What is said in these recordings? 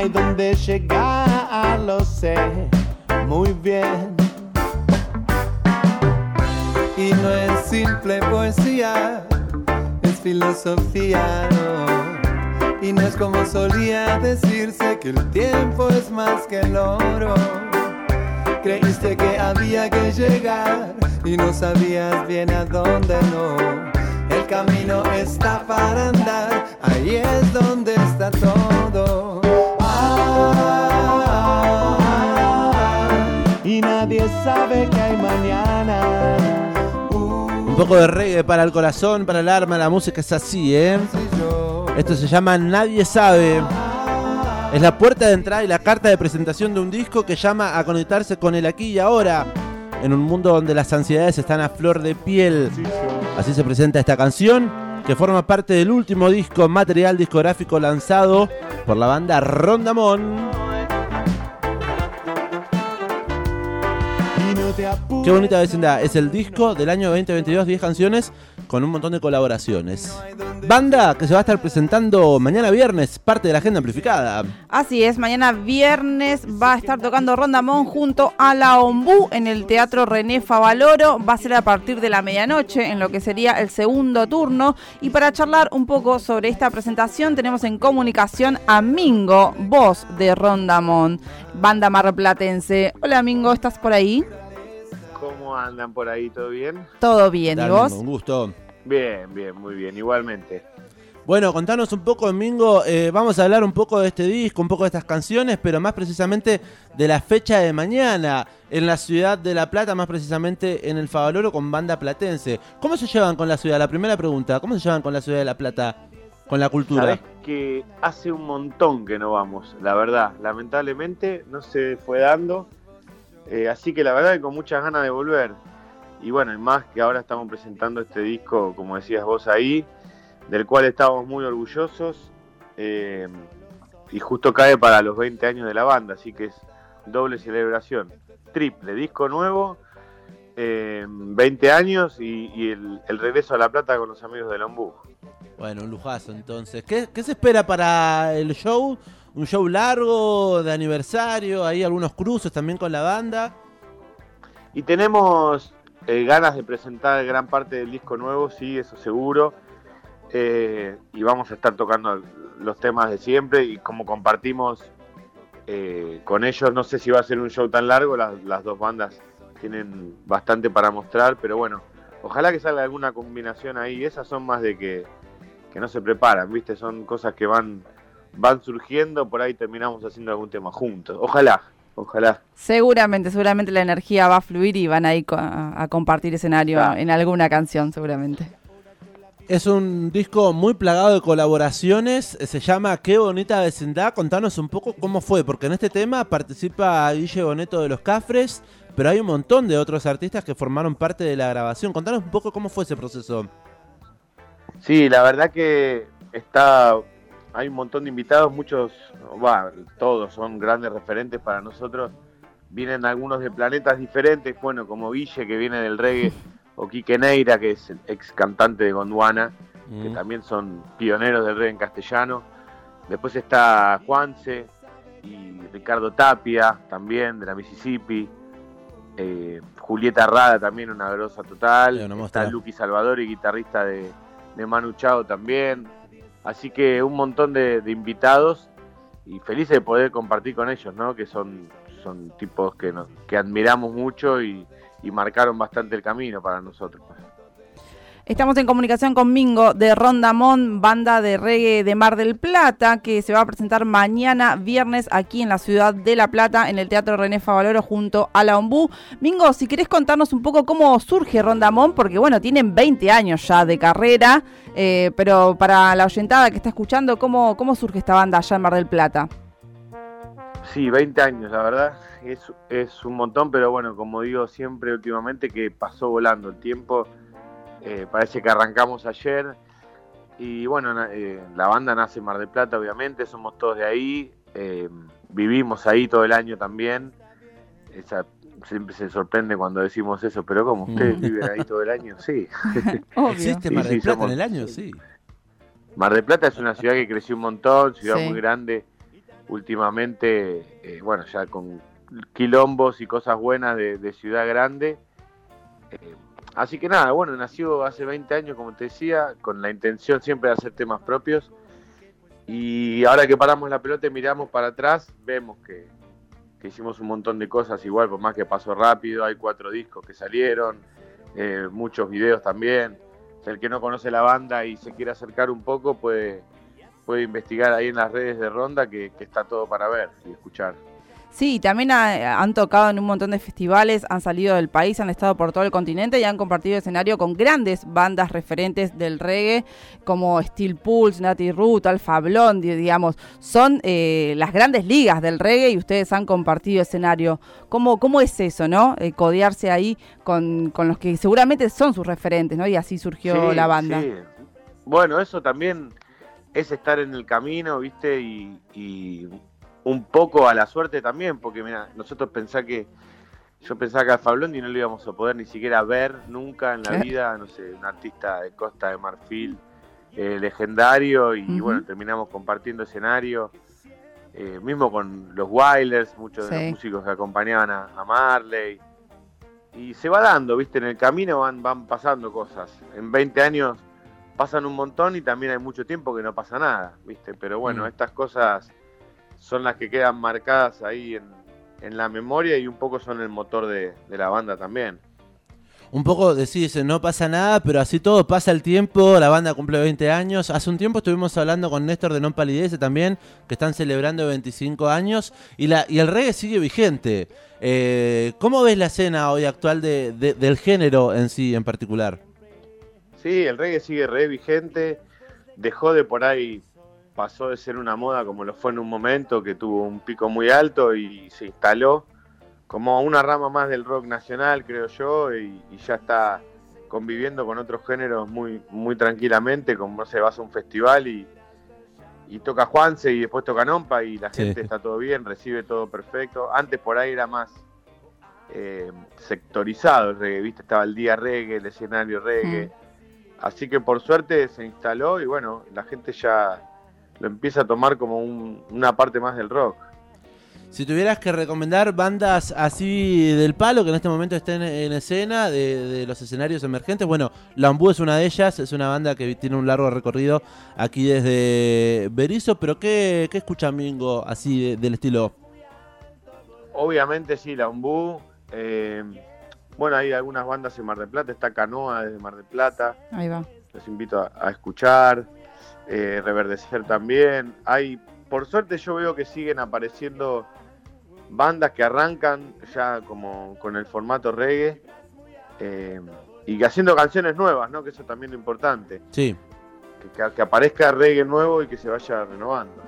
hay donde llegar, lo sé muy bien. Y no es simple poesía, es filosofía, no. Y no es como solía decirse que el tiempo es más que el oro. Creíste que había que llegar y no sabías bien a dónde no. El camino está para andar, ahí poco de reggae para el corazón, para el alma, la música es así, ¿eh? Esto se llama Nadie sabe. Es la puerta de entrada y la carta de presentación de un disco que llama a conectarse con el aquí y ahora. En un mundo donde las ansiedades están a flor de piel. Así se presenta esta canción que forma parte del último disco material discográfico lanzado por la banda Rondamón. Qué bonita vecindad. Es el disco del año 2022, 10 canciones con un montón de colaboraciones. Banda que se va a estar presentando mañana viernes, parte de la agenda amplificada. Así es, mañana viernes va a estar tocando Rondamón junto a la Ombú en el Teatro René Favaloro. Va a ser a partir de la medianoche, en lo que sería el segundo turno. Y para charlar un poco sobre esta presentación, tenemos en comunicación a Mingo, voz de Rondamón, banda marplatense. Hola Mingo, ¿estás por ahí? ¿Cómo andan por ahí? ¿Todo bien? Todo bien, ¿y vos? Un gusto. Bien, bien, muy bien, igualmente. Bueno, contanos un poco, Domingo. Eh, vamos a hablar un poco de este disco, un poco de estas canciones, pero más precisamente de la fecha de mañana en la ciudad de La Plata, más precisamente en el Favaloro con banda platense. ¿Cómo se llevan con la ciudad? La primera pregunta, ¿cómo se llevan con la ciudad de La Plata, con la cultura? Sabes que hace un montón que no vamos, la verdad. Lamentablemente no se fue dando. Eh, así que la verdad que con muchas ganas de volver. Y bueno, y más que ahora estamos presentando este disco, como decías vos ahí, del cual estamos muy orgullosos. Eh, y justo cae para los 20 años de la banda, así que es doble celebración. Triple, disco nuevo, 20 eh, años y, el, regreso a La Plata con los amigos de Lombú. Bueno, un lujazo entonces. ¿Qué, ¿Qué se espera para el show? Un show largo de aniversario, hay algunos cruces también con la banda. Y tenemos eh, ganas de presentar gran parte del disco nuevo, sí, eso seguro. Eh, y vamos a estar tocando los temas de siempre y como compartimos eh, con ellos, no sé si va a ser un show tan largo, las, las, dos bandas tienen bastante para mostrar, pero bueno, ojalá que salga alguna combinación ahí, esas son más de que, que no se preparan, ¿viste? Son cosas que van van surgiendo, por ahí terminamos haciendo algún tema juntos. Ojalá, ojalá. Seguramente, seguramente la energía va a fluir y van a ir a, compartir escenario en alguna canción, seguramente. Es un disco muy plagado de colaboraciones, se llama Qué bonita vecindad. Contanos un poco cómo fue, porque en este tema participa Guille Boneto de los Cafres, pero hay un montón de otros artistas que formaron parte de la grabación. Contanos un poco cómo fue ese proceso. Sí, la verdad que está hay un montón de invitados, muchos, todos son grandes referentes para nosotros. Vienen algunos de planetas diferentes, bueno, como Ville, que viene del reggae, o Quique Neira, que es el ex cantante de Gondwana, que mm. también son pioneros del reggae en castellano. Después está Juanse y Ricardo Tapia, también de la Mississippi. Eh, Julieta Rada, también una grosa total. Está Luqui Salvador y guitarrista de, de Manu Chao también Así que un montón de, invitados y felices de poder compartir con ellos, ¿no? Que son, son tipos que, nos, que admiramos mucho y, y marcaron bastante el camino para nosotros. Estamos en comunicación con Mingo de Rondamón, banda de reggae de Mar del Plata, que se va a presentar mañana viernes aquí en la ciudad de La Plata, en el Teatro René Favaloro junto a la Ombú. Mingo, si querés contarnos un poco cómo surge Rondamón, porque bueno, tienen 20 años ya de carrera, eh, pero para la oyentada que está escuchando, ¿cómo, ¿cómo surge esta banda allá en Mar del Plata? Sí, 20 años, la verdad, es un montón, pero bueno, como digo siempre últimamente, que pasó volando el tiempo eh, parece que arrancamos ayer. Y bueno, eh, la banda nace en Mar del Plata, obviamente, somos todos de ahí. eh, vivimos ahí todo el año también. Esa, siempre se sorprende cuando decimos eso, pero como ustedes Mm. viven ahí todo el año, sí. ¿Existe Mar del sí, Plata somos- en el año? Sí. Mar del Plata es una ciudad que creció un montón, ciudad Sí. muy grande. Últimamente, eh, bueno, ya con quilombos y cosas buenas de, de ciudad grande. Eh, así que nada, bueno, nació hace 20 años, como te decía, con la intención siempre de hacer temas propios. Y ahora que paramos la pelota y miramos para atrás, vemos que, que hicimos un montón de cosas igual, por más que pasó rápido, hay cuatro discos que salieron, eh, muchos videos también. O el que no conoce la banda y se quiere acercar un poco puede, puede investigar ahí en las redes de Ronda que, que está todo para ver y escuchar. Sí, también ha- han tocado en un montón de festivales, han salido del país, han estado por todo el continente y han compartido escenario con grandes bandas referentes del reggae como Steel Pulse, Natty Root, Alfa Blondie, digamos. Son eh, las grandes ligas del reggae y ustedes han compartido escenario. ¿Cómo, cómo es eso, no? Eh, codearse ahí con, con los que seguramente son sus referentes, ¿no? Y así surgió Sí, la banda. sí. Bueno, eso también es estar en el camino, ¿viste? Y, y un poco a la suerte también, porque mira, nosotros pensá que yo pensaba que a Fablondi no lo íbamos a poder ni siquiera ver nunca en la Claro. vida, no sé, un artista de Costa de Marfil eh, legendario y bueno, terminamos compartiendo escenario, eh, mismo con los Wailers, muchos de los músicos que acompañaban a, a Marley. Y se va dando, viste, en el camino van, van pasando cosas. En 20 años pasan un montón y también hay mucho tiempo que no pasa nada, viste. Pero bueno, Mm. estas cosas son las que quedan marcadas ahí en, en la memoria y un poco son el motor de, de la banda también. Un poco decís, no pasa nada, pero así todo pasa el tiempo, la banda cumple 20 años. Hace un tiempo estuvimos hablando con Néstor de Non Palidece también, que están celebrando 25 años, y, la, y el reggae sigue vigente. Eh, ¿Cómo ves la escena hoy actual de, de- del género en sí en particular? Sí, el reggae sigue re vigente, dejó de por ahí, pasó de ser una moda como lo fue en un momento, que tuvo un pico muy alto y se instaló como una rama más del rock nacional, creo yo, y, y ya está conviviendo con otros géneros muy, muy tranquilamente, como se vas a un festival y, y toca Juanse y después toca Nompa y la Sí. gente está todo bien, recibe todo perfecto. Antes por ahí era más eh, sectorizado el reggae, ¿viste? Estaba el día reggae, el escenario reggae. Así que por suerte se instaló y bueno, la gente ya lo empieza a tomar como un- una parte más del rock. Si tuvieras que recomendar bandas así del palo que en este momento estén en escena, de, de los escenarios emergentes, bueno, Lambú es una de ellas, es una banda que tiene un largo recorrido aquí desde Berizo, pero ¿qué, qué escucha Mingo así de- del estilo? Obviamente sí, la Umbú. eh, bueno, hay algunas bandas en Mar del Plata, está Canoa desde Mar del Plata, Ahí va. los invito a, a escuchar. Eh, Reverdecer también. Hay, por suerte yo veo que siguen apareciendo bandas que arrancan ya como con el formato reggae eh, y que haciendo canciones nuevas, ¿no? Que eso también es lo importante. Sí. que, que- que aparezca reggae nuevo y que se vaya renovando.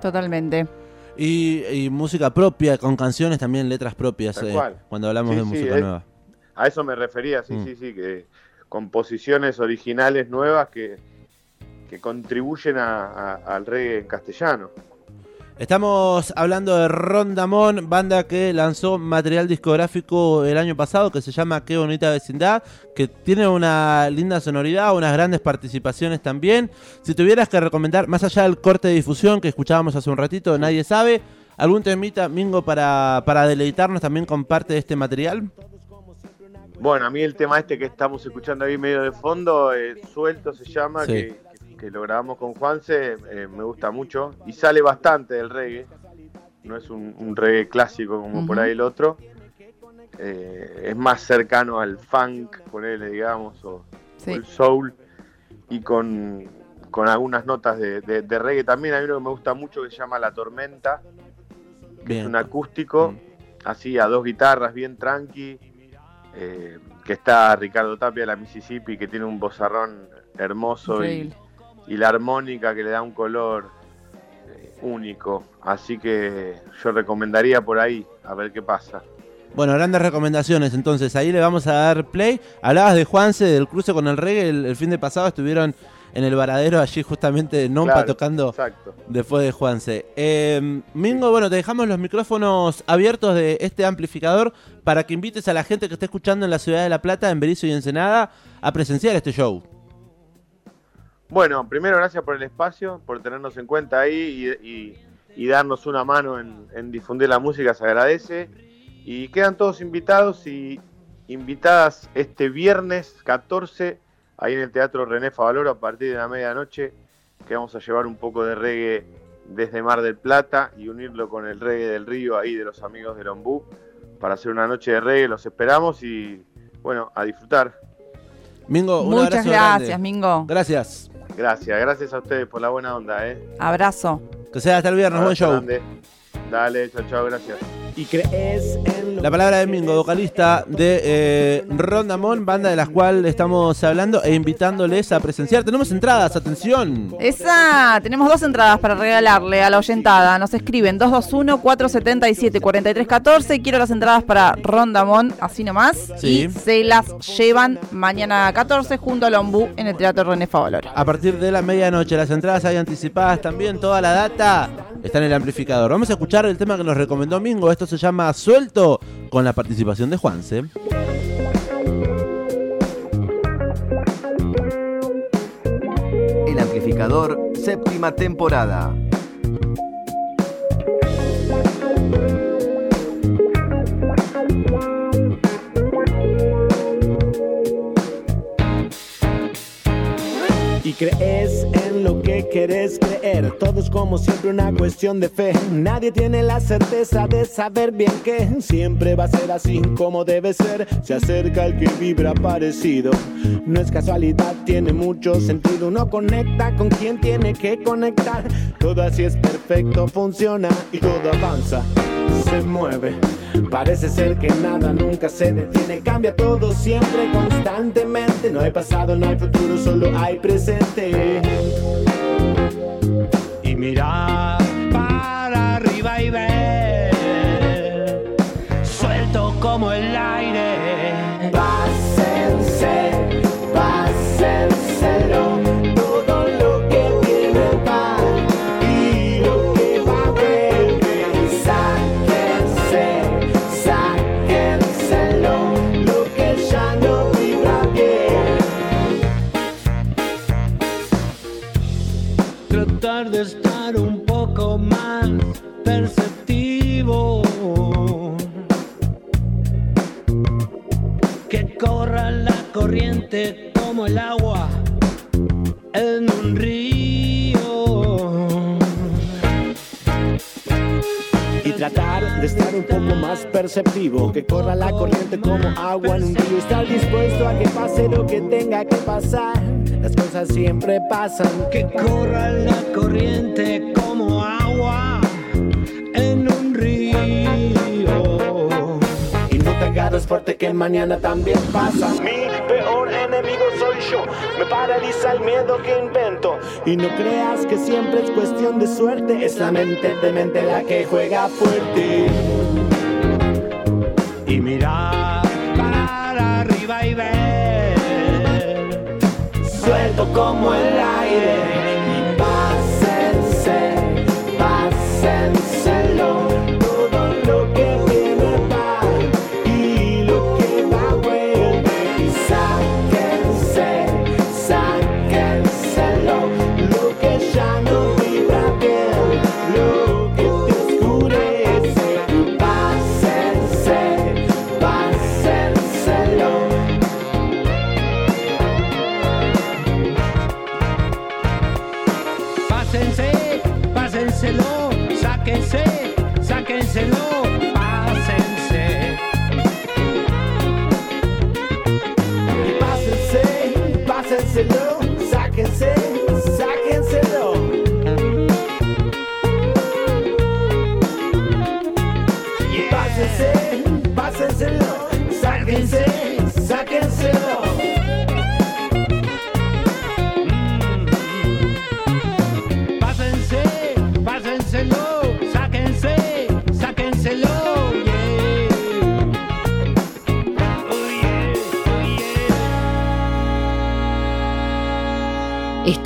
Totalmente. Y, y música propia, con canciones también, letras propias, eh, cuando hablamos Sí, de sí, música es- nueva. A eso me refería, sí, Mm. sí, sí, que composiciones originales nuevas que, que contribuyen a- a- al reggae en castellano. Estamos hablando de Rondamón, banda que lanzó material discográfico el año pasado que se llama Qué bonita vecindad, que tiene una linda sonoridad, unas grandes participaciones también. Si tuvieras que recomendar, más allá del corte de difusión que escuchábamos hace un ratito, nadie sabe, algún temita, Mingo, para, para deleitarnos también con parte de este material. Bueno, a mí el tema este que estamos escuchando ahí medio de fondo, eh, Suelto se llama, Sí. que, que lo grabamos con Juanse, eh, me gusta mucho y sale bastante del reggae. No es un, un reggae clásico como por ahí el otro. Eh, es más cercano al funk, ponele, digamos, o, el soul y con, con algunas notas de, de- de reggae también. Hay uno que me gusta mucho que se llama La Tormenta, que Bien. es un acústico, Mm. así a dos guitarras, bien tranqui, eh, que está Ricardo Tapia, la Mississippi, que tiene un bozarrón hermoso y. y la armónica que le da un color eh, único. Así que yo recomendaría por ahí, a ver qué pasa. Bueno, grandes recomendaciones. Entonces, ahí le vamos a dar play. Hablabas de Juanse, del cruce con el reggae. El, el fin de pasado estuvieron en el varadero, allí justamente Nompa Claro, tocando Exacto. después de Juanse. Eh, Mingo, bueno, te dejamos los micrófonos abiertos de este amplificador para que invites a la gente que esté escuchando en la ciudad de La Plata, en Berizo y Ensenada, a presenciar este show. Bueno, primero gracias por el espacio, por tenernos en cuenta ahí y, y- y darnos una mano en, en difundir la música, se agradece. Y quedan todos invitados y invitadas este viernes 14, ahí en el Teatro René Favaloro a partir de la medianoche, que vamos a llevar un poco de reggae desde Mar del Plata y unirlo con el reggae del río ahí de los amigos de Lombú para hacer una noche de reggae. Los esperamos y bueno, a disfrutar. Mingo, un Muchas abrazo gracias, grande. Mingo. Gracias. Gracias, gracias a ustedes por la buena onda, ¿eh? Abrazo. Que sea hasta el viernes, buen Abrazo show. grande. Dale, chao, chao, gracias. Y crees en lo La palabra de Mingo, vocalista de eh, Rondamón, banda de la cual estamos hablando e invitándoles a presenciar. Tenemos entradas, atención. Esa, tenemos dos entradas para regalarle a la oyentada. Nos escriben 221-477-4314. Quiero las entradas para Rondamón, así nomás. Sí. Y se las llevan mañana 14 junto al Ombú en el Teatro René Favaloro. A partir de la medianoche, las entradas hay anticipadas también, toda la data está en el amplificador. Vamos a escuchar el tema que nos recomendó Mingo. Esto se llama Suelto, con la participación de Juanse. El amplificador, séptima temporada. Y crees en lo que quieres creer. Todo es como siempre una cuestión de fe. Nadie tiene la certeza de saber bien que siempre va a ser así como debe ser. Se acerca el que vibra parecido. No es casualidad, tiene mucho sentido. Uno conecta con quien tiene que conectar. Todo así es perfecto, funciona y todo avanza. Se mueve. Parece ser que nada nunca se detiene, cambia todo siempre, constantemente. No hay pasado, no hay futuro, solo hay presente. Y mirar de estar un poco más perceptivo. Que corra la corriente como el agua en un río. y tratar de estar un poco más perceptivo, que corra la corriente como agua en un río, estar dispuesto a que pase lo que tenga que pasar. Las cosas siempre pasan. Que corra la corriente como agua en un río. Y no te agarres fuerte que mañana también pasa. Mi peor enemigo soy yo. Me paraliza el miedo que invento. Y no creas que siempre es cuestión de suerte. Es la mente de mente la que juega fuerte. Y mirar como el aire.